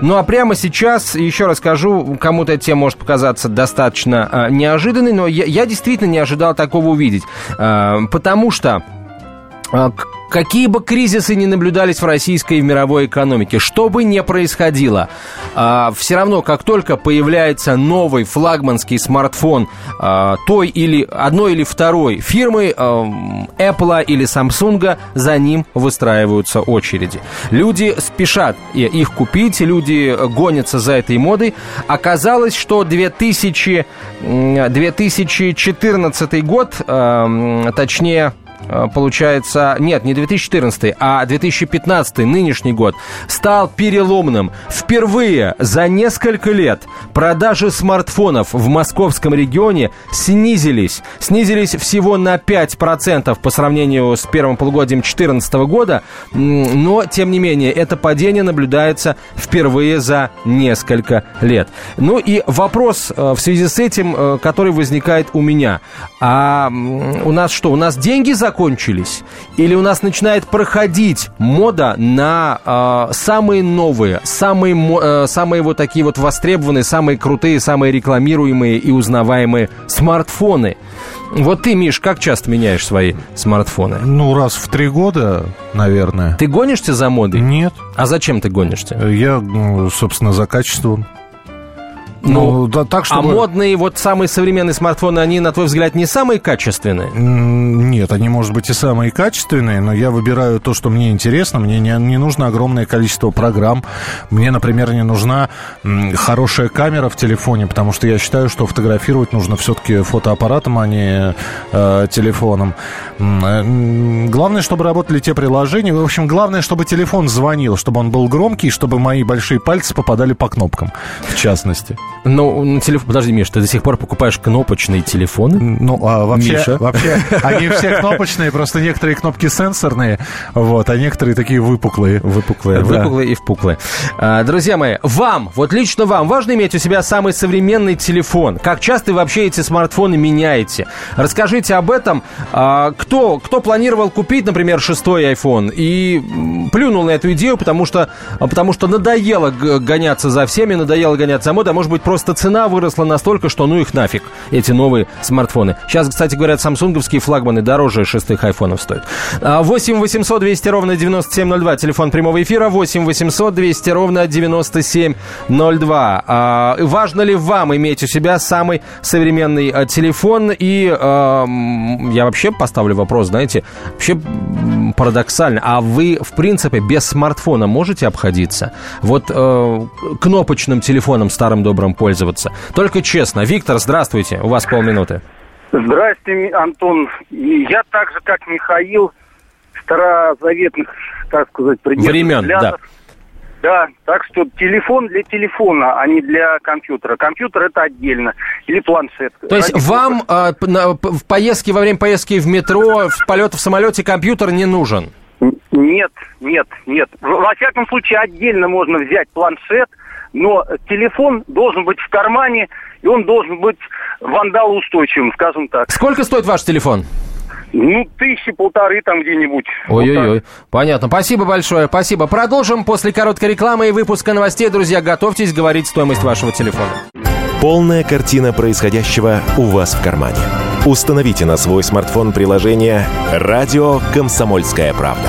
Ну а прямо сейчас еще расскажу, кому-то эта тема может показаться достаточно э, неожиданной, но я, я действительно не ожидал такого увидеть. Э, потому что Какие бы кризисы ни наблюдались в российской и мировой экономике, что бы ни происходило, э, все равно, как только появляется новый флагманский смартфон э, той или одной или второй фирмы, Apple или Samsung, за ним выстраиваются очереди. Люди спешат их купить, люди гонятся за этой модой. Оказалось, что 2000, 2014 год, точнее получается, нет, не 2014, а 2015, нынешний год, стал переломным. Впервые за несколько лет продажи смартфонов в московском регионе снизились. Снизились всего на 5% по сравнению с первым полугодием 2014 года, но, тем не менее, это падение наблюдается впервые за несколько лет. Ну и вопрос э, в связи с этим, э, который возникает у меня. А у нас что, у нас деньги закончились? Закончились? Или у нас начинает проходить мода на э, самые новые, самые, э, самые вот такие вот востребованные, самые крутые, самые рекламируемые и узнаваемые смартфоны? Вот ты, Миш, как часто меняешь свои смартфоны? Ну, раз в три года, наверное. Ты гонишься за модой? Нет. А зачем ты гонишься? Я, ну, собственно, за качеством. Ну, ну да, так, чтобы... А модные, вот самые современные смартфоны, они, на твой взгляд, не самые качественные? Нет, они, может быть, и самые качественные, но я выбираю то, что мне интересно. Мне не, не нужно огромное количество программ. Мне, например, не нужна хорошая камера в телефоне, потому что я считаю, что фотографировать нужно все-таки фотоаппаратом, а не э, телефоном. Э, главное, чтобы работали те приложения. В общем, главное, чтобы телефон звонил, чтобы он был громкий, чтобы мои большие пальцы попадали по кнопкам, в частности. Ну, на телефон... Подожди, Миш, ты до сих пор покупаешь кнопочные телефоны? Ну, а вообще, Миша? вообще они все кнопочные, просто некоторые кнопки сенсорные, вот, а некоторые такие выпуклые. Выпуклые, да. выпуклые и впуклые. А, друзья мои, вам, вот лично вам, важно иметь у себя самый современный телефон. Как часто вы вообще эти смартфоны меняете? Расскажите об этом. А, кто, кто планировал купить, например, шестой iPhone и плюнул на эту идею, потому что, потому что надоело гоняться за всеми, надоело гоняться за модой, а может быть, просто цена выросла настолько, что ну их нафиг, эти новые смартфоны. Сейчас, кстати, говорят, самсунговские флагманы дороже шестых айфонов стоят. 8 800 200 ровно 9702, телефон прямого эфира, 8 800 200 ровно 9702. А, важно ли вам иметь у себя самый современный а, телефон? И а, я вообще поставлю вопрос, знаете, вообще парадоксально, а вы, в принципе, без смартфона можете обходиться? Вот э, кнопочным телефоном старым добрым пользоваться. Только честно. Виктор, здравствуйте. У вас полминуты. Здравствуйте, Антон. Я так же, как Михаил, старозаветных, так сказать, Времен, взглядов. да. Да, так что телефон для телефона, а не для компьютера. Компьютер это отдельно. Или планшет. То есть Ради вам э, на, в поездке, во время поездки в метро, в полете в самолете компьютер не нужен? Нет, нет, нет. Во всяком случае, отдельно можно взять планшет, но телефон должен быть в кармане, и он должен быть вандалоустойчивым, скажем так. Сколько стоит ваш телефон? Ну, тысячи полторы там где-нибудь. Ой-ой-ой. Вот Понятно. Спасибо большое. Спасибо. Продолжим после короткой рекламы и выпуска новостей. Друзья, готовьтесь говорить стоимость вашего телефона. Полная картина происходящего у вас в кармане. Установите на свой смартфон приложение «Радио Комсомольская правда».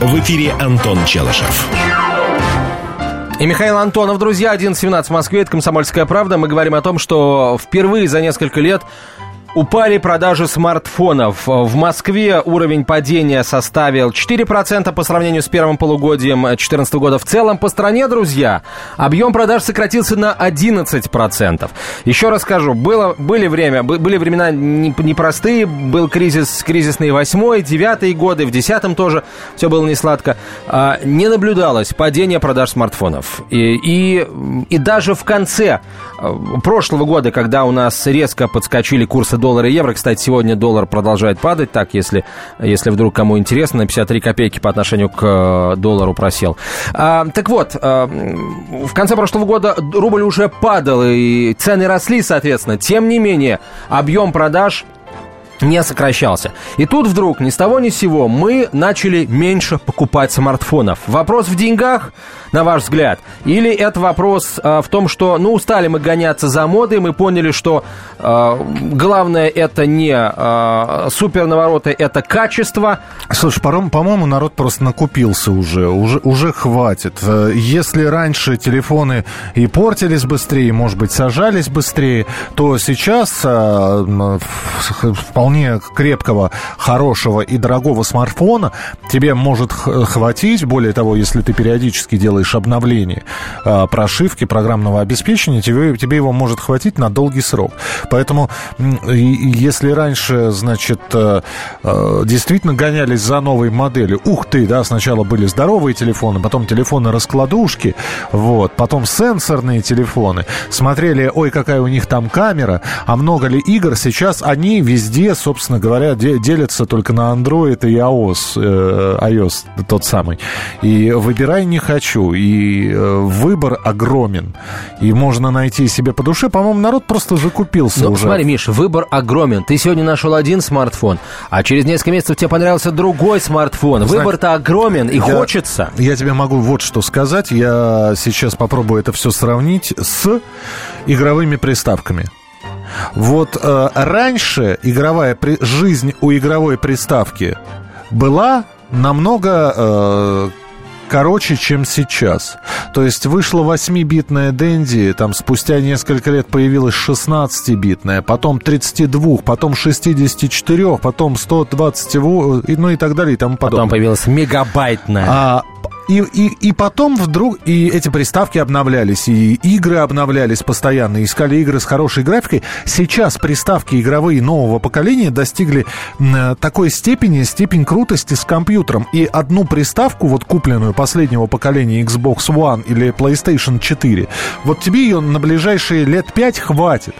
В эфире Антон Челышев. И Михаил Антонов, друзья, 11.17 в Москве, это «Комсомольская правда». Мы говорим о том, что впервые за несколько лет Упали продажи смартфонов. В Москве уровень падения составил 4% по сравнению с первым полугодием 2014 года. В целом по стране, друзья, объем продаж сократился на 11%. Еще раз скажу, было, были, время, были времена непростые, был кризис, кризисный 8 9 годы, в 10 тоже все было не сладко. А, не наблюдалось падения продаж смартфонов. И, и, и даже в конце э, прошлого года, когда у нас резко подскочили курсы доллара и евро. Кстати, сегодня доллар продолжает падать. Так, если, если вдруг кому интересно, на 53 копейки по отношению к э, доллару просел. А, так вот, а, в конце прошлого года рубль уже падал, и цены росли, соответственно. Тем не менее, объем продаж не сокращался. И тут вдруг ни с того ни с сего мы начали меньше покупать смартфонов. Вопрос в деньгах, на ваш взгляд? Или это вопрос э, в том, что, ну, устали мы гоняться за модой, мы поняли, что э, главное это не э, супер навороты, это качество. Слушай, по-моему, народ просто накупился уже, уже, уже хватит. Э, если раньше телефоны и портились быстрее, может быть, сажались быстрее, то сейчас э, вполне крепкого, хорошего и дорогого смартфона тебе может хватить. Более того, если ты периодически делаешь обновление э, прошивки программного обеспечения, тебе, тебе его может хватить на долгий срок. Поэтому, если раньше, значит, э, э, действительно гонялись за новой моделью, ух ты, да, сначала были здоровые телефоны, потом телефоны-раскладушки, вот, потом сенсорные телефоны, смотрели, ой, какая у них там камера, а много ли игр, сейчас они везде собственно говоря, делятся только на Android и iOS, э, iOS тот самый. И выбирай не хочу. И э, выбор огромен. И можно найти себе по душе. По-моему, народ просто закупился ну, уже. Смотри, Миша, выбор огромен. Ты сегодня нашел один смартфон, а через несколько месяцев тебе понравился другой смартфон. Выбор-то огромен и я, хочется. Я тебе могу вот что сказать. Я сейчас попробую это все сравнить с игровыми приставками. Вот э, раньше игровая при... жизнь у игровой приставки была намного э, короче, чем сейчас. То есть вышла 8-битная Дэнди, там спустя несколько лет появилась 16-битная, потом 32, потом 64, потом 120, ну и так далее и тому подобное. Потом появилась мегабайтная. А и, и, и потом вдруг и эти приставки обновлялись, и игры обновлялись постоянно, искали игры с хорошей графикой. Сейчас приставки игровые нового поколения достигли э, такой степени, степень крутости с компьютером. И одну приставку, вот купленную последнего поколения Xbox One или PlayStation 4, вот тебе ее на ближайшие лет 5 хватит.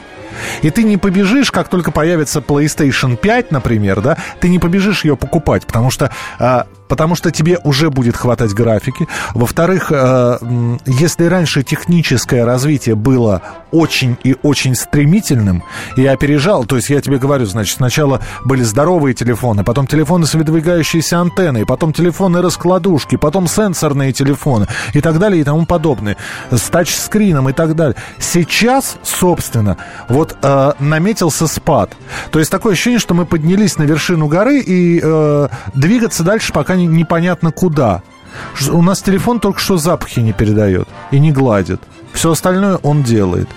И ты не побежишь, как только появится PlayStation 5, например, да, ты не побежишь ее покупать, потому что а, потому что тебе уже будет хватать графики. Во-вторых, э, если раньше техническое развитие было очень и очень стремительным и опережал, то есть я тебе говорю, значит, сначала были здоровые телефоны, потом телефоны с выдвигающейся антенной, потом телефоны-раскладушки, потом сенсорные телефоны и так далее и тому подобное, с тачскрином и так далее. Сейчас, собственно, вот э, наметился спад. То есть такое ощущение, что мы поднялись на вершину горы и э, двигаться дальше пока пока непонятно куда. У нас телефон только что запахи не передает и не гладит. Все остальное он делает.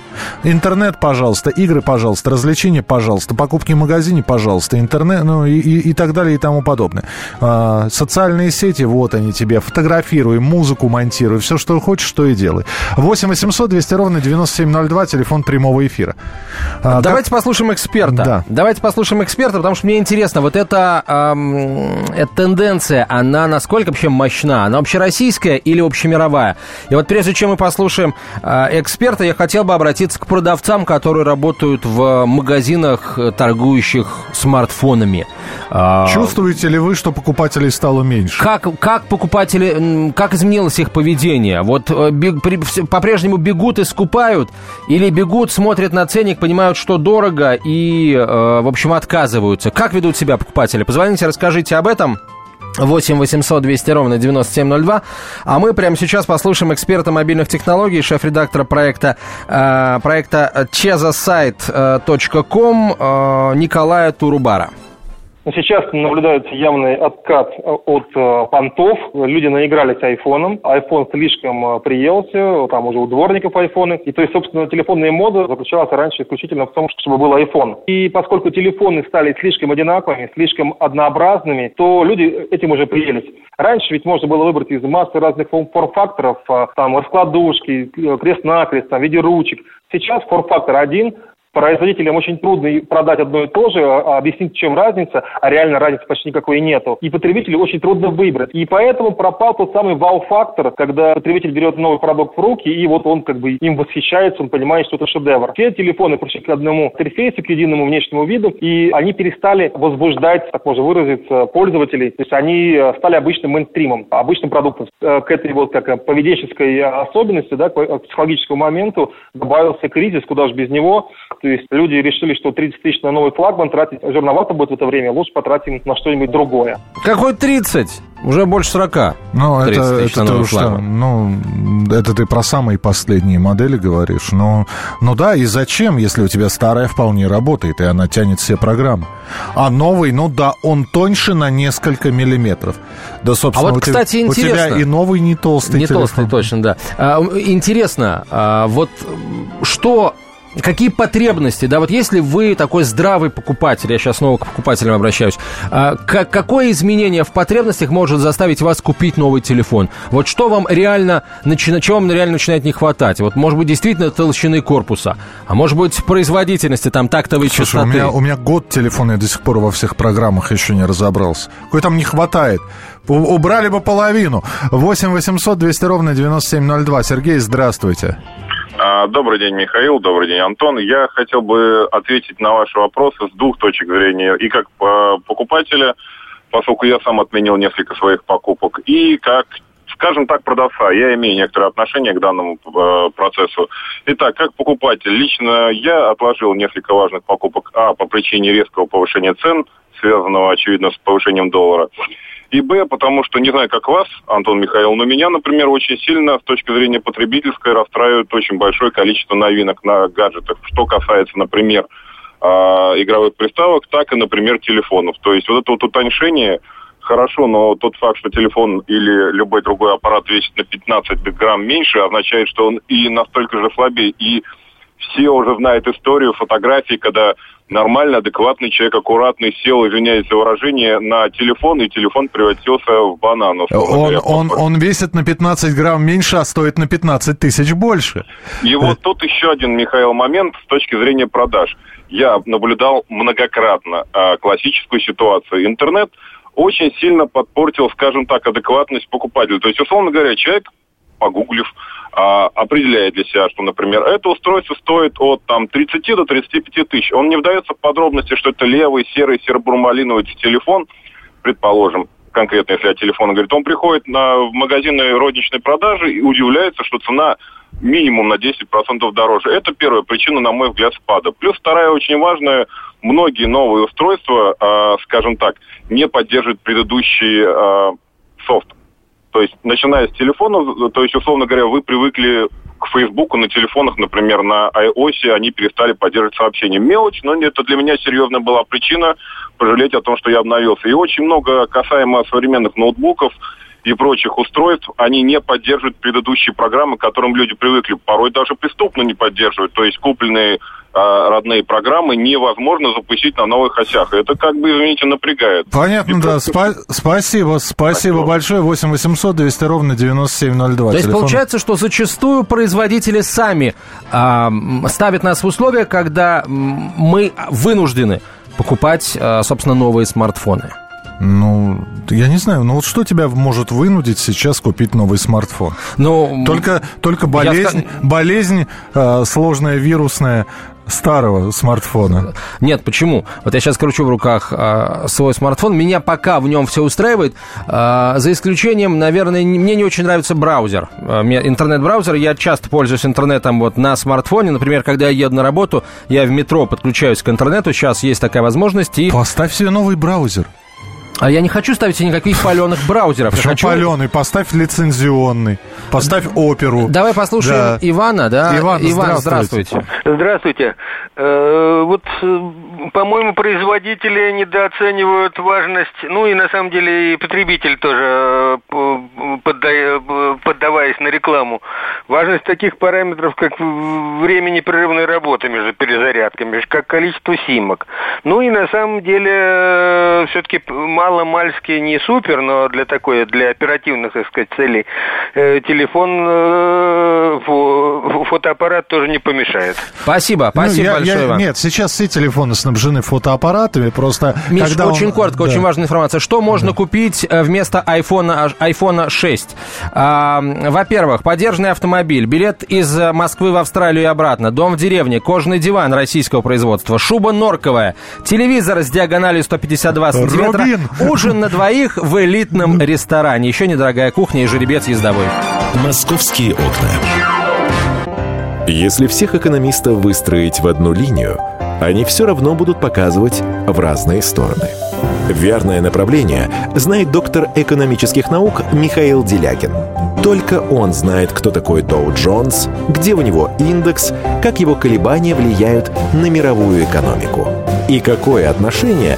Интернет, пожалуйста, игры, пожалуйста, развлечения, пожалуйста, покупки в магазине, пожалуйста, интернет, ну и, и, и так далее и тому подобное. А, социальные сети, вот они тебе, фотографируй, музыку монтируй, все, что хочешь, что и делай. 8 800 200 ровно 9702, телефон прямого эфира. А, Давайте как... послушаем эксперта. Да. Давайте послушаем эксперта, потому что мне интересно, вот эта, эм, эта тенденция, она насколько вообще мощна? Она общероссийская или общемировая? И вот прежде чем мы послушаем э, эксперта, я хотел бы обратиться обратиться к продавцам, которые работают в магазинах, э, торгующих смартфонами. А, Чувствуете ли вы, что покупателей стало меньше? Как, как покупатели, как изменилось их поведение? Вот э, по-прежнему бегут и скупают, или бегут, смотрят на ценник, понимают, что дорого, и, э, в общем, отказываются. Как ведут себя покупатели? Позвоните, расскажите об этом. 8 800 200 ровно 9702. А мы прямо сейчас послушаем эксперта мобильных технологий, шеф-редактора проекта, э, проекта chezasite.com э, Николая Турубара. Но сейчас наблюдается явный откат от э, понтов. Люди наигрались айфоном. iPhone слишком э, приелся, там уже у дворников айфоны. И то есть, собственно, телефонная мода заключалась раньше исключительно в том, чтобы был iPhone. И поскольку телефоны стали слишком одинаковыми, слишком однообразными, то люди этим уже приелись. Раньше ведь можно было выбрать из массы разных форм-факторов, э, там, раскладушки, крест-накрест, там, в виде ручек. Сейчас форм-фактор один, Производителям очень трудно продать одно и то же, а, а объяснить, в чем разница, а реально разницы почти никакой нету. И потребителю очень трудно выбрать. И поэтому пропал тот самый вау-фактор, когда потребитель берет новый продукт в руки, и вот он как бы им восхищается, он понимает, что это шедевр. Все телефоны пришли к одному интерфейсу, к единому внешнему виду, и они перестали возбуждать, так можно выразиться, пользователей. То есть они э, стали обычным мейнстримом, обычным продуктом. Э, к этой вот как поведенческой особенности, да, к психологическому моменту добавился кризис, куда же без него. То есть люди решили, что 30 тысяч на новый флагман тратить жирновато будет в это время, лучше потратим на что-нибудь другое. Какой 30? Уже больше 40. Ну, это, это ты что? Ну, это ты про самые последние модели говоришь. Ну, ну да, и зачем, если у тебя старая вполне работает, и она тянет все программы. А новый, ну да, он тоньше на несколько миллиметров. Да, собственно, а вот, у, кстати, тебя, интересно. у тебя и новый не толстый Не телефон. толстый, точно, да. А, интересно, а, вот что Какие потребности, да, вот если вы такой здравый покупатель, я сейчас снова к покупателям обращаюсь, а, как, какое изменение в потребностях может заставить вас купить новый телефон? Вот что вам реально, начи, чего вам реально начинает не хватать? Вот, может быть, действительно толщины корпуса, а может быть, производительности, там, тактовой Слушай, частоты. у меня, у меня год телефона, я до сих пор во всех программах еще не разобрался. Какой там не хватает? Убрали бы половину. 8 800 200 ровно 9702. Сергей, здравствуйте. А, добрый день, Михаил. Добрый день, Антон. Я хотел бы ответить на ваши вопросы с двух точек зрения. И как покупателя, поскольку я сам отменил несколько своих покупок, и как скажем так, продавца. Я имею некоторое отношение к данному э, процессу. Итак, как покупатель, лично я отложил несколько важных покупок. А, по причине резкого повышения цен, связанного, очевидно, с повышением доллара. И Б, потому что, не знаю, как вас, Антон Михаил, но меня, например, очень сильно с точки зрения потребительской расстраивает очень большое количество новинок на гаджетах. Что касается, например, э, игровых приставок, так и, например, телефонов. То есть вот это вот утоньшение хорошо, но тот факт, что телефон или любой другой аппарат весит на 15 грамм меньше, означает, что он и настолько же слабее. И все уже знают историю фотографий, когда нормально, адекватный человек, аккуратный, сел, извиняюсь за выражение, на телефон, и телефон превратился в банан. Он, он, он весит на 15 грамм меньше, а стоит на 15 тысяч больше. И вот тут еще один, Михаил, момент с точки зрения продаж. Я наблюдал многократно а, классическую ситуацию. Интернет очень сильно подпортил, скажем так, адекватность покупателя. То есть, условно говоря, человек, погуглив, а, определяет для себя, что, например, это устройство стоит от там, 30 до 35 тысяч. Он не вдается в подробности, что это левый, серый, серо-бурмалиновый телефон, предположим, конкретно если о телефоне говорит, он приходит на, в магазины розничной продажи и удивляется, что цена минимум на 10% дороже. Это первая причина, на мой взгляд, спада. Плюс вторая очень важная, многие новые устройства, э, скажем так, не поддерживают предыдущий э, софт. То есть, начиная с телефона, то есть, условно говоря, вы привыкли к Фейсбуку на телефонах, например, на iOS, они перестали поддерживать сообщения. Мелочь, но это для меня серьезная была причина пожалеть о том, что я обновился. И очень много касаемо современных ноутбуков и прочих устройств, они не поддерживают предыдущие программы, к которым люди привыкли. Порой даже преступно не поддерживают. То есть купленные а, родные программы невозможно запустить на новых осях. Это как бы, извините, напрягает. Понятно, И да. Просто... Спа- спасибо, спасибо большое. 8 800 200 ровно 9702. То есть Телефон... получается, что зачастую производители сами а, ставят нас в условия, когда мы вынуждены покупать, а, собственно, новые смартфоны. Ну, я не знаю, ну вот что тебя может вынудить сейчас купить новый смартфон? Ну, только, только болезнь, я... болезнь э, сложная, вирусная старого смартфона. Нет, почему? Вот я сейчас кручу в руках э, свой смартфон, меня пока в нем все устраивает, э, за исключением, наверное, мне не очень нравится браузер, э, интернет-браузер, я часто пользуюсь интернетом вот на смартфоне, например, когда я еду на работу, я в метро подключаюсь к интернету, сейчас есть такая возможность. И... Поставь себе новый браузер. А я не хочу ставить никаких паленых браузеров. Почему хочу... паленый? Поставь лицензионный. Поставь оперу. Давай послушаем да. Ивана, да? Иван, Иван здравствуйте. Здравствуйте. Э, вот, э, по-моему, производители недооценивают важность, ну и на самом деле и потребитель тоже, э, поддаваясь на рекламу, важность таких параметров, как время непрерывной работы между перезарядками, как количество симок. Ну и на самом деле все-таки мало-мальски не супер, но для такой, для оперативных, так сказать, целей телефон, фотоаппарат тоже не помешает. Спасибо, спасибо ну, я, большое я, вам. Нет, сейчас все телефоны снабжены фотоаппаратами, просто... Миш, когда очень он... коротко, да. очень важная информация. Что можно да. купить э, вместо iPhone, iPhone 6? А, во-первых, поддержанный автомобиль, билет из Москвы в Австралию и обратно, дом в деревне, кожаный диван российского производства, шуба норковая, телевизор с диагональю 152 сантиметра, Рубин. Ужин на двоих в элитном ресторане, еще недорогая кухня и жеребец ездовой. Московские окна. Если всех экономистов выстроить в одну линию, они все равно будут показывать в разные стороны. Верное направление знает доктор экономических наук Михаил Делягин. Только он знает, кто такой Доу Джонс, где у него индекс, как его колебания влияют на мировую экономику и какое отношение